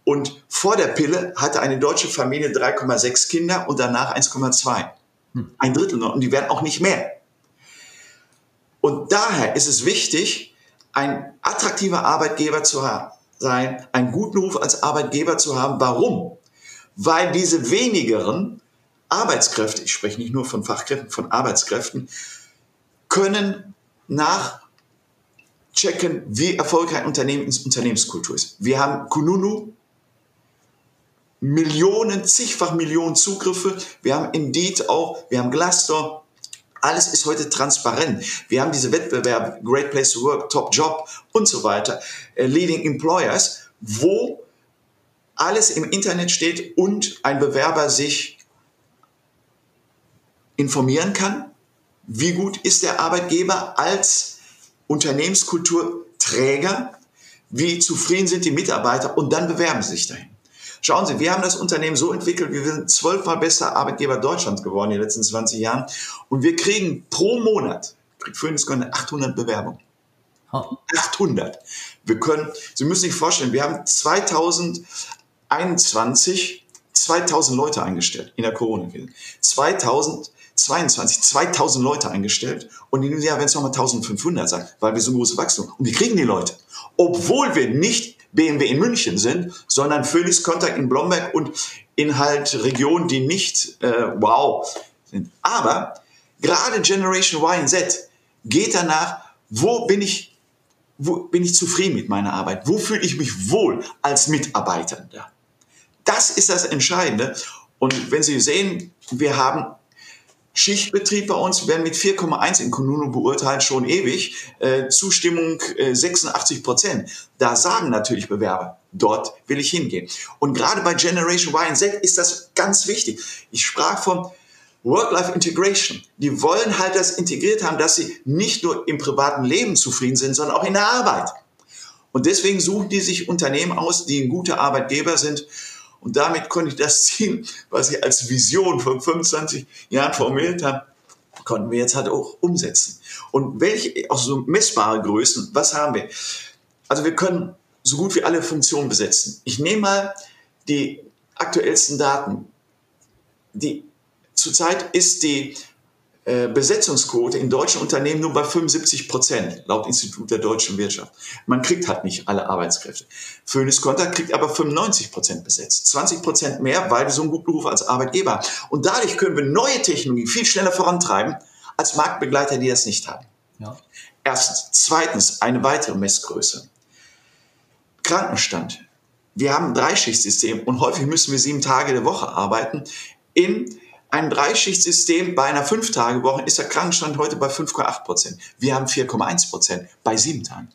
Und vor der Pille hatte eine deutsche Familie 3,6 Kinder und danach 1,2. Hm. Ein Drittel noch. Und die werden auch nicht mehr. Und daher ist es wichtig, ein attraktiver Arbeitgeber zu sein, einen guten Ruf als Arbeitgeber zu haben. Warum? Weil diese wenigeren Arbeitskräfte, ich spreche nicht nur von Fachkräften, von Arbeitskräften, können nachchecken, wie erfolgreich ein Unternehmen ins Unternehmenskultur ist. Wir haben Kununu, Millionen, zigfach Millionen Zugriffe. Wir haben Indeed auch, wir haben Glassdoor, alles ist heute transparent. Wir haben diese Wettbewerbe, Great Place to Work, Top Job und so weiter, äh, Leading Employers, wo alles im Internet steht und ein Bewerber sich informieren kann, wie gut ist der Arbeitgeber als Unternehmenskulturträger, wie zufrieden sind die Mitarbeiter und dann bewerben sie sich dahin. Schauen Sie, wir haben das Unternehmen so entwickelt, wir sind zwölfmal bester Arbeitgeber Deutschlands geworden in den letzten 20 Jahren und wir kriegen pro Monat, kriegt Phoenix 800 Bewerbungen. 800. Wir können, Sie müssen sich vorstellen, wir haben 2021 2000 Leute eingestellt in der Corona-Krise. 2022 2000 Leute eingestellt und in diesem Jahr werden es nochmal 1500 sein, weil wir so große Wachstum. Und wir kriegen die Leute. Obwohl wir nicht BMW in München sind, sondern Phoenix Contact in Blomberg und in halt Regionen, die nicht äh, wow sind. Aber gerade Generation Y und Z geht danach, wo bin ich, wo bin ich zufrieden mit meiner Arbeit? Wo fühle ich mich wohl als Mitarbeiter? Das ist das Entscheidende. Und wenn Sie sehen, wir haben Schichtbetrieb bei uns werden mit 4,1 in Kununu beurteilt, schon ewig. Äh, Zustimmung äh, 86 Prozent. Da sagen natürlich Bewerber, dort will ich hingehen. Und gerade bei Generation Y und Z ist das ganz wichtig. Ich sprach von Work-Life-Integration. Die wollen halt das integriert haben, dass sie nicht nur im privaten Leben zufrieden sind, sondern auch in der Arbeit. Und deswegen suchen die sich Unternehmen aus, die ein guter Arbeitgeber sind und damit konnte ich das Ziel, was ich als Vision von 25 Jahren formuliert habe, konnten wir jetzt halt auch umsetzen. Und welche, auch so messbare Größen, was haben wir? Also wir können so gut wie alle Funktionen besetzen. Ich nehme mal die aktuellsten Daten. Die, zurzeit ist die Besetzungsquote in deutschen Unternehmen nur bei 75 Prozent, laut Institut der deutschen Wirtschaft. Man kriegt halt nicht alle Arbeitskräfte. Phoenix Konter kriegt aber 95 Prozent besetzt. 20 Prozent mehr, weil wir so einen guten Beruf als Arbeitgeber haben. Und dadurch können wir neue Technologie viel schneller vorantreiben als Marktbegleiter, die das nicht haben. Ja. Erstens. Zweitens, eine weitere Messgröße. Krankenstand. Wir haben ein Dreischichtsystem und häufig müssen wir sieben Tage der Woche arbeiten in ein Dreischichtsystem bei einer Fünf-Tage-Woche ist der Krankenstand heute bei 5,8 Prozent. Wir haben 4,1 Prozent bei sieben Tagen.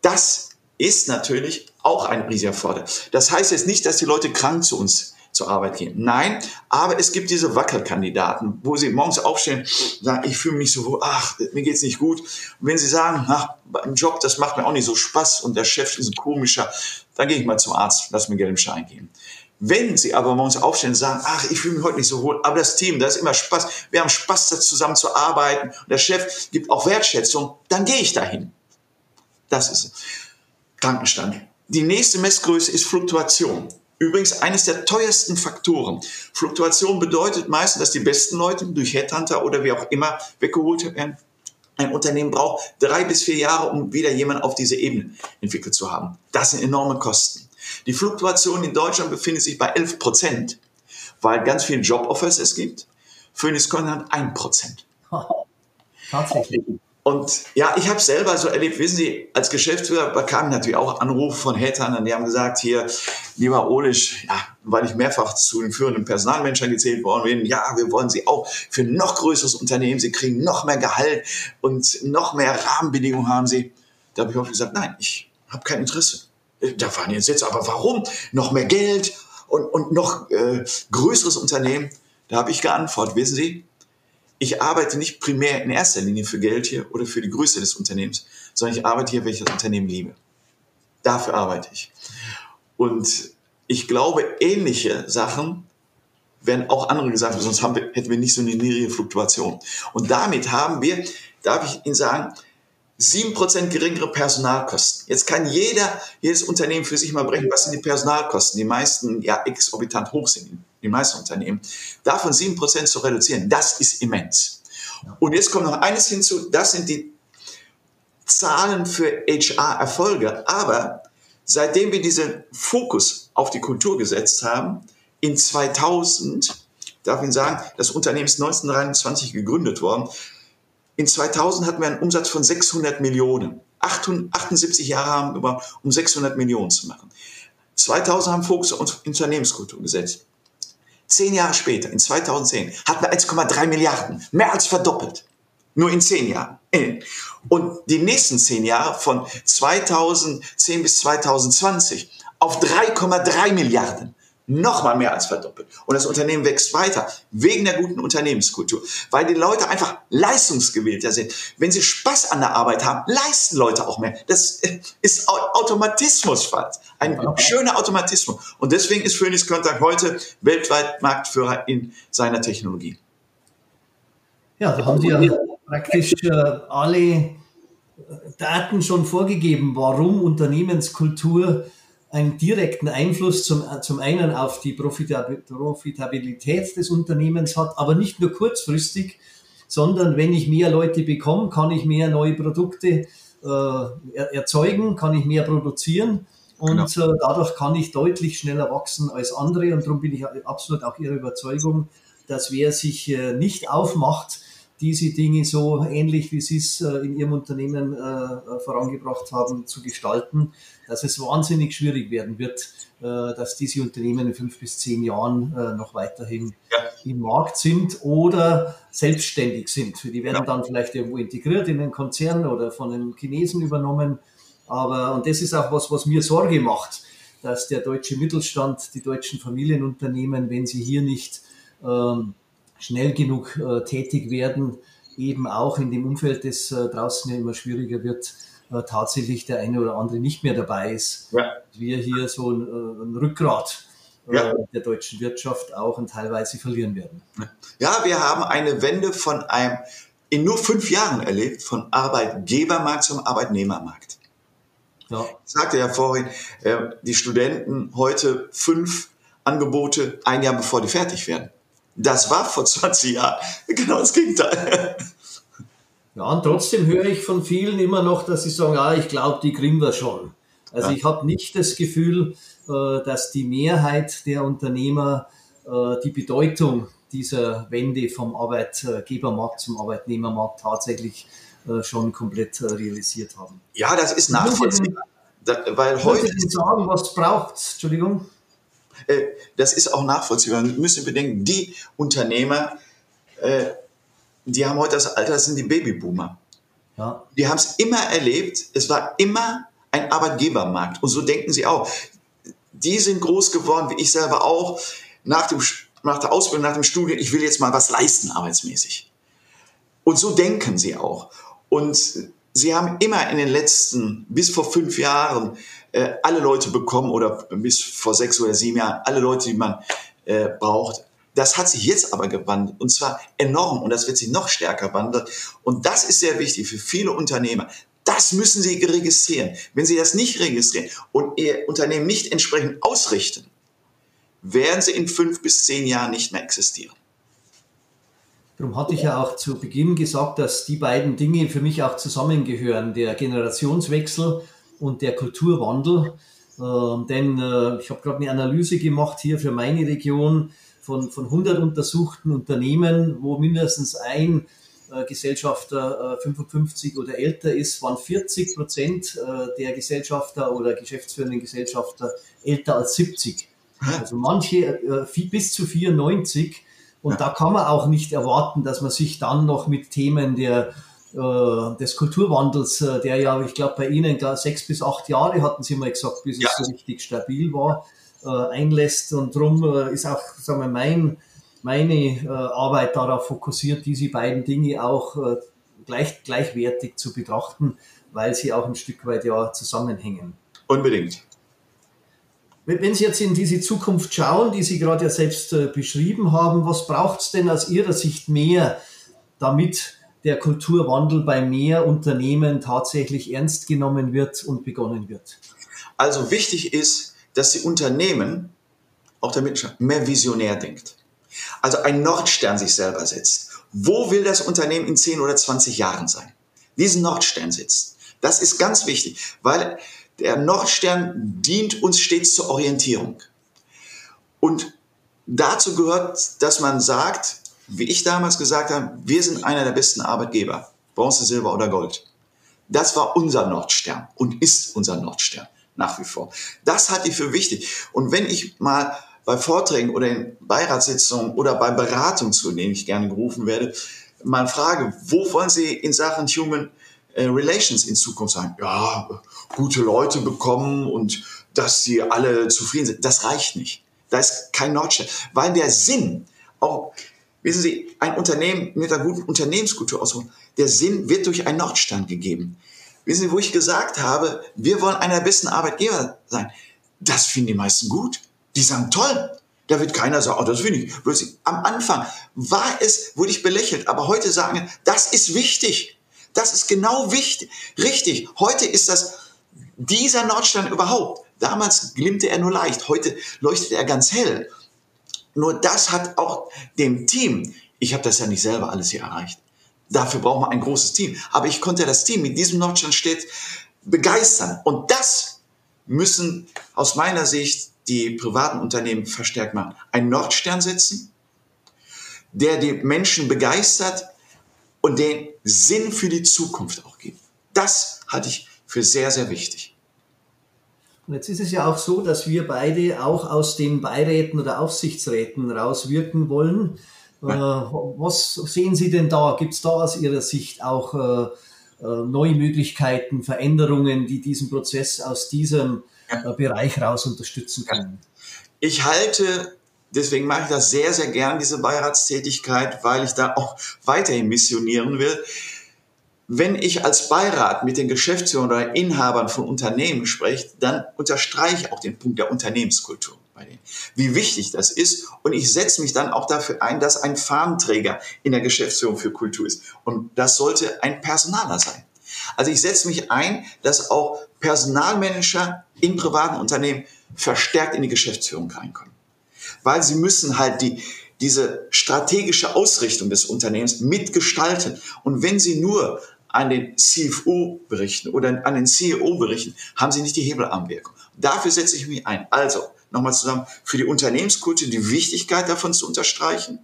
Das ist natürlich auch ein riesiger Vorteil. Das heißt jetzt nicht, dass die Leute krank zu uns zur Arbeit gehen. Nein, aber es gibt diese Wackelkandidaten, wo sie morgens aufstehen, sagen, ich fühle mich so, ach, mir geht's nicht gut. Und wenn sie sagen, ach, beim Job, das macht mir auch nicht so Spaß und der Chef ist ein komischer, dann gehe ich mal zum Arzt, lass mir Geld im Schein geben. Wenn sie aber morgens aufstehen und sagen, ach, ich fühle mich heute nicht so wohl, aber das Team, da ist immer Spaß, wir haben Spaß, da zusammen zu arbeiten und der Chef gibt auch Wertschätzung, dann gehe ich dahin. Das ist. Krankenstand. Die nächste Messgröße ist Fluktuation. Übrigens eines der teuersten Faktoren. Fluktuation bedeutet meistens, dass die besten Leute durch Headhunter oder wie auch immer weggeholt werden. Ein Unternehmen braucht drei bis vier Jahre, um wieder jemanden auf diese Ebene entwickelt zu haben. Das sind enorme Kosten. Die Fluktuation in Deutschland befindet sich bei 11 Prozent, weil ganz viele Joboffers es gibt. Phoenix Con hat 1 Prozent. Tatsächlich. Und ja, ich habe selber so erlebt, wissen Sie, als Geschäftsführer bekamen natürlich auch Anrufe von Hattern, die haben gesagt, hier, lieber Olisch, ja, weil ich mehrfach zu den führenden Personalmenschen gezählt worden bin, ja, wir wollen Sie auch für ein noch größeres Unternehmen, Sie kriegen noch mehr Gehalt und noch mehr Rahmenbedingungen haben Sie. Da habe ich auch gesagt, nein, ich habe kein Interesse. Da waren jetzt jetzt, aber warum? Noch mehr Geld und, und noch äh, größeres Unternehmen? Da habe ich geantwortet, wissen Sie, ich arbeite nicht primär in erster Linie für Geld hier oder für die Größe des Unternehmens, sondern ich arbeite hier, weil ich das Unternehmen liebe. Dafür arbeite ich. Und ich glaube, ähnliche Sachen werden auch andere gesagt, sonst wir, hätten wir nicht so eine niedrige Fluktuation. Und damit haben wir, darf ich Ihnen sagen, 7% geringere Personalkosten. Jetzt kann jeder, jedes Unternehmen für sich mal brechen, was sind die Personalkosten? Die meisten ja exorbitant hoch sind die meisten Unternehmen, davon 7% zu reduzieren, das ist immens. Und jetzt kommt noch eines hinzu, das sind die Zahlen für HR-Erfolge. Aber seitdem wir diesen Fokus auf die Kultur gesetzt haben, in 2000, darf ich Ihnen sagen, das Unternehmen ist 1923 gegründet worden. In 2000 hatten wir einen Umsatz von 600 Millionen. 78 Jahre haben wir, um 600 Millionen zu machen. 2000 haben Fokus auf Unternehmenskultur gesetzt. Zehn Jahre später, in 2010, hatten wir 1,3 Milliarden, mehr als verdoppelt. Nur in zehn Jahren. Und die nächsten zehn Jahre von 2010 bis 2020 auf 3,3 Milliarden nochmal mehr als verdoppelt. Und das Unternehmen wächst weiter, wegen der guten Unternehmenskultur, weil die Leute einfach leistungsgewillter sind. Wenn sie Spaß an der Arbeit haben, leisten Leute auch mehr. Das ist Automatismus fast. Ein schöner Automatismus. Und deswegen ist Phoenix Contact heute weltweit Marktführer in seiner Technologie. Ja, da haben Sie ja praktisch äh, alle Daten schon vorgegeben, warum Unternehmenskultur einen direkten Einfluss zum, zum einen auf die Profitabilität des Unternehmens hat, aber nicht nur kurzfristig, sondern wenn ich mehr Leute bekomme, kann ich mehr neue Produkte äh, erzeugen, kann ich mehr produzieren und genau. äh, dadurch kann ich deutlich schneller wachsen als andere und darum bin ich absolut auch Ihrer Überzeugung, dass wer sich äh, nicht aufmacht, diese Dinge so ähnlich, wie Sie es äh, in Ihrem Unternehmen äh, vorangebracht haben, zu gestalten, dass es wahnsinnig schwierig werden wird, dass diese Unternehmen in fünf bis zehn Jahren noch weiterhin ja. im Markt sind oder selbstständig sind. Die werden ja. dann vielleicht irgendwo integriert in den Konzern oder von den Chinesen übernommen. Aber, und das ist auch was, was mir Sorge macht, dass der deutsche Mittelstand, die deutschen Familienunternehmen, wenn sie hier nicht ähm, schnell genug äh, tätig werden, eben auch in dem Umfeld, das äh, draußen ja immer schwieriger wird, äh, tatsächlich der eine oder andere nicht mehr dabei ist. Ja. Wir hier so ein, äh, ein Rückgrat äh, ja. der deutschen Wirtschaft auch und teilweise verlieren werden. Ja, wir haben eine Wende von einem in nur fünf Jahren erlebt, von Arbeitgebermarkt zum Arbeitnehmermarkt. Ja. Ich sagte ja vorhin, die Studenten heute fünf Angebote ein Jahr bevor die fertig werden. Das war vor 20 Jahren genau das Gegenteil. Ja, und trotzdem höre ich von vielen immer noch, dass sie sagen, ah, ich glaube, die kriegen wir schon. Also ja. ich habe nicht das Gefühl, äh, dass die Mehrheit der Unternehmer äh, die Bedeutung dieser Wende vom Arbeitgebermarkt zum Arbeitnehmermarkt tatsächlich äh, schon komplett realisiert haben. Ja, das ist nachvollziehbar. Weil heute. Ich sagen, was braucht Entschuldigung? Äh, das ist auch nachvollziehbar. Wir müssen bedenken, die Unternehmer, äh, die haben heute das Alter, das sind die Babyboomer. Ja. Die haben es immer erlebt, es war immer ein Arbeitgebermarkt. Und so denken sie auch. Die sind groß geworden, wie ich selber auch, nach, dem, nach der Ausbildung, nach dem Studium, ich will jetzt mal was leisten arbeitsmäßig. Und so denken sie auch. Und sie haben immer in den letzten, bis vor fünf Jahren, äh, alle Leute bekommen oder bis vor sechs oder sieben Jahren alle Leute, die man äh, braucht. Das hat sich jetzt aber gewandelt und zwar enorm und das wird sich noch stärker wandeln. Und das ist sehr wichtig für viele Unternehmer. Das müssen Sie registrieren. Wenn Sie das nicht registrieren und Ihr Unternehmen nicht entsprechend ausrichten, werden Sie in fünf bis zehn Jahren nicht mehr existieren. Darum hatte ich ja auch zu Beginn gesagt, dass die beiden Dinge für mich auch zusammengehören, der Generationswechsel und der Kulturwandel. Äh, denn äh, ich habe gerade eine Analyse gemacht hier für meine Region von, von 100 untersuchten Unternehmen, wo mindestens ein äh, Gesellschafter äh, 55 oder älter ist, waren 40 Prozent äh, der Gesellschafter oder geschäftsführenden Gesellschafter älter als 70. Also manche äh, bis zu 94. Und ja. da kann man auch nicht erwarten, dass man sich dann noch mit Themen der, äh, des Kulturwandels, äh, der ja, ich glaube, bei Ihnen da sechs bis acht Jahre hatten Sie mal gesagt, bis ja. es so richtig stabil war, äh, einlässt. Und darum äh, ist auch sagen wir, mein, meine äh, Arbeit darauf fokussiert, diese beiden Dinge auch gleich, gleichwertig zu betrachten, weil sie auch ein Stück weit ja zusammenhängen. Unbedingt. Wenn Sie jetzt in diese Zukunft schauen, die Sie gerade ja selbst beschrieben haben, was braucht es denn aus Ihrer Sicht mehr, damit der Kulturwandel bei mehr Unternehmen tatsächlich ernst genommen wird und begonnen wird? Also wichtig ist, dass die Unternehmen, auch der Mittelstand, mehr visionär denkt. Also ein Nordstern sich selber setzt. Wo will das Unternehmen in 10 oder 20 Jahren sein? Diesen Nordstern setzt. Das ist ganz wichtig, weil der Nordstern dient uns stets zur Orientierung. Und dazu gehört, dass man sagt, wie ich damals gesagt habe, wir sind einer der besten Arbeitgeber. Bronze, Silber oder Gold. Das war unser Nordstern und ist unser Nordstern nach wie vor. Das halte ich für wichtig. Und wenn ich mal bei Vorträgen oder in Beiratssitzungen oder bei Beratungen, zu denen ich gerne gerufen werde, mal frage, wo wollen Sie in Sachen Human äh, Relations in Zukunft sein? Ja, gute Leute bekommen und dass sie alle zufrieden sind. Das reicht nicht. Da ist kein Nordstern. Weil der Sinn, auch, wissen Sie, ein Unternehmen mit einer guten Unternehmenskultur ausruhen, der Sinn wird durch einen Nordstern gegeben. Wissen Sie, wo ich gesagt habe, wir wollen einer der besten Arbeitgeber sein? Das finden die meisten gut. Die sagen, toll. Da wird keiner sagen, oh, das finde ich. Am Anfang war es, wurde ich belächelt, aber heute sagen, das ist wichtig. Das ist genau wichtig, richtig. Heute ist das dieser Nordstern überhaupt. Damals glimmte er nur leicht, heute leuchtet er ganz hell. Nur das hat auch dem Team, ich habe das ja nicht selber alles hier erreicht, Dafür braucht man ein großes Team. Aber ich konnte das Team mit diesem Nordstand steht begeistern. Und das müssen aus meiner Sicht die privaten Unternehmen verstärkt machen. Ein Nordstern setzen, der die Menschen begeistert und den Sinn für die Zukunft auch gibt. Das halte ich für sehr, sehr wichtig. Und jetzt ist es ja auch so, dass wir beide auch aus den Beiräten oder Aufsichtsräten rauswirken wollen. Äh, was sehen Sie denn da? Gibt es da aus Ihrer Sicht auch äh, äh, neue Möglichkeiten, Veränderungen, die diesen Prozess aus diesem ja. Bereich raus unterstützen können? Ich halte, deswegen mache ich das sehr, sehr gern, diese Beiratstätigkeit, weil ich da auch weiterhin missionieren will. Wenn ich als Beirat mit den Geschäftsführern oder Inhabern von Unternehmen spreche, dann unterstreiche ich auch den Punkt der Unternehmenskultur bei denen, wie wichtig das ist. Und ich setze mich dann auch dafür ein, dass ein Fahnenträger in der Geschäftsführung für Kultur ist. Und das sollte ein Personaler sein. Also ich setze mich ein, dass auch Personalmanager in privaten Unternehmen verstärkt in die Geschäftsführung reinkommen. Weil sie müssen halt die, diese strategische Ausrichtung des Unternehmens mitgestalten. Und wenn sie nur an den CFO berichten oder an den CEO berichten, haben sie nicht die Hebelarmwirkung. Dafür setze ich mich ein. Also, nochmal zusammen, für die Unternehmenskultur die Wichtigkeit davon zu unterstreichen,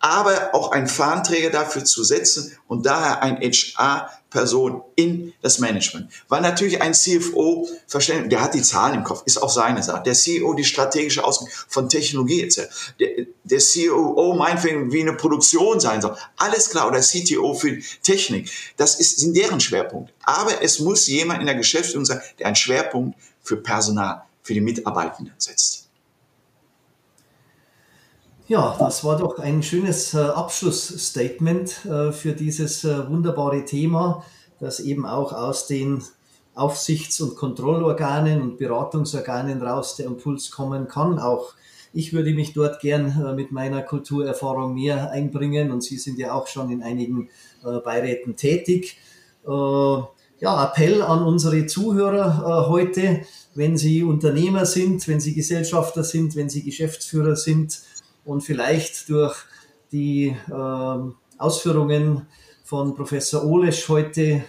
aber auch ein Fahnenträger dafür zu setzen und daher ein HR-Person in das Management. Weil natürlich ein CFO, der hat die Zahlen im Kopf, ist auch seine Sache. Der CEO die strategische Ausrichtung von Technologie etc. Der, der COO meinetwegen, wie eine Produktion sein soll. Alles klar. Oder CTO für Technik. Das ist, sind deren Schwerpunkt. Aber es muss jemand in der Geschäftsführung sein, der einen Schwerpunkt für Personal für die Mitarbeitenden setzt. Ja, das war doch ein schönes äh, Abschlussstatement äh, für dieses äh, wunderbare Thema, das eben auch aus den Aufsichts- und Kontrollorganen und Beratungsorganen raus der Impuls kommen kann. Auch ich würde mich dort gern mit meiner Kulturerfahrung mehr einbringen und Sie sind ja auch schon in einigen Beiräten tätig. Ja, Appell an unsere Zuhörer heute, wenn Sie Unternehmer sind, wenn Sie Gesellschafter sind, wenn Sie Geschäftsführer sind und vielleicht durch die Ausführungen von Professor Olesch heute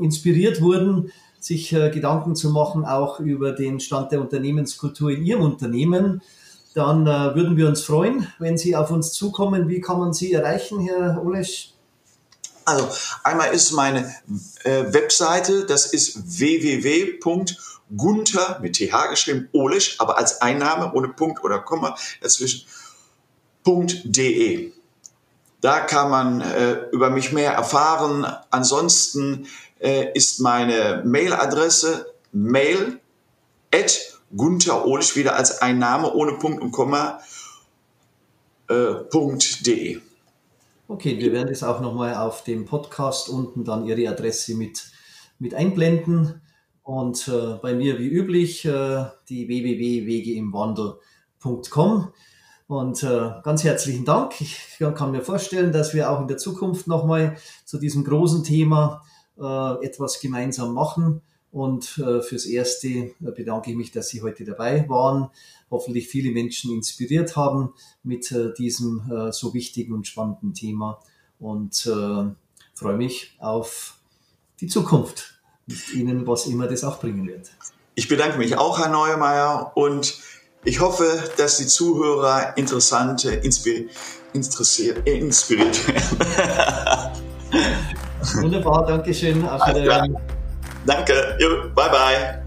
inspiriert wurden, sich Gedanken zu machen, auch über den Stand der Unternehmenskultur in Ihrem Unternehmen dann äh, würden wir uns freuen, wenn Sie auf uns zukommen. Wie kann man Sie erreichen, Herr Olesch? Also einmal ist meine äh, Webseite, das ist www.gunter mit th geschrieben, Olesch, aber als Einname ohne Punkt oder Komma dazwischen, .de. Da kann man äh, über mich mehr erfahren. Ansonsten äh, ist meine Mailadresse mail at Gunther Ohlich wieder als ein Name ohne Punkt und Komma äh. Okay, wir werden das auch nochmal auf dem Podcast unten dann Ihre Adresse mit, mit einblenden. Und äh, bei mir wie üblich äh, die www.wegeimwandel.com. Und äh, ganz herzlichen Dank. Ich kann mir vorstellen, dass wir auch in der Zukunft nochmal zu diesem großen Thema äh, etwas gemeinsam machen. Und äh, fürs Erste äh, bedanke ich mich, dass Sie heute dabei waren. Hoffentlich viele Menschen inspiriert haben mit äh, diesem äh, so wichtigen und spannenden Thema. Und freue mich auf die Zukunft mit Ihnen, was immer das auch bringen wird. Ich bedanke mich auch, Herr Neumeier, und ich hoffe, dass die Zuhörer interessante, inspir interessiert, inspiriert werden. Wunderbar, Dankeschön. Auf Danke, bye bye.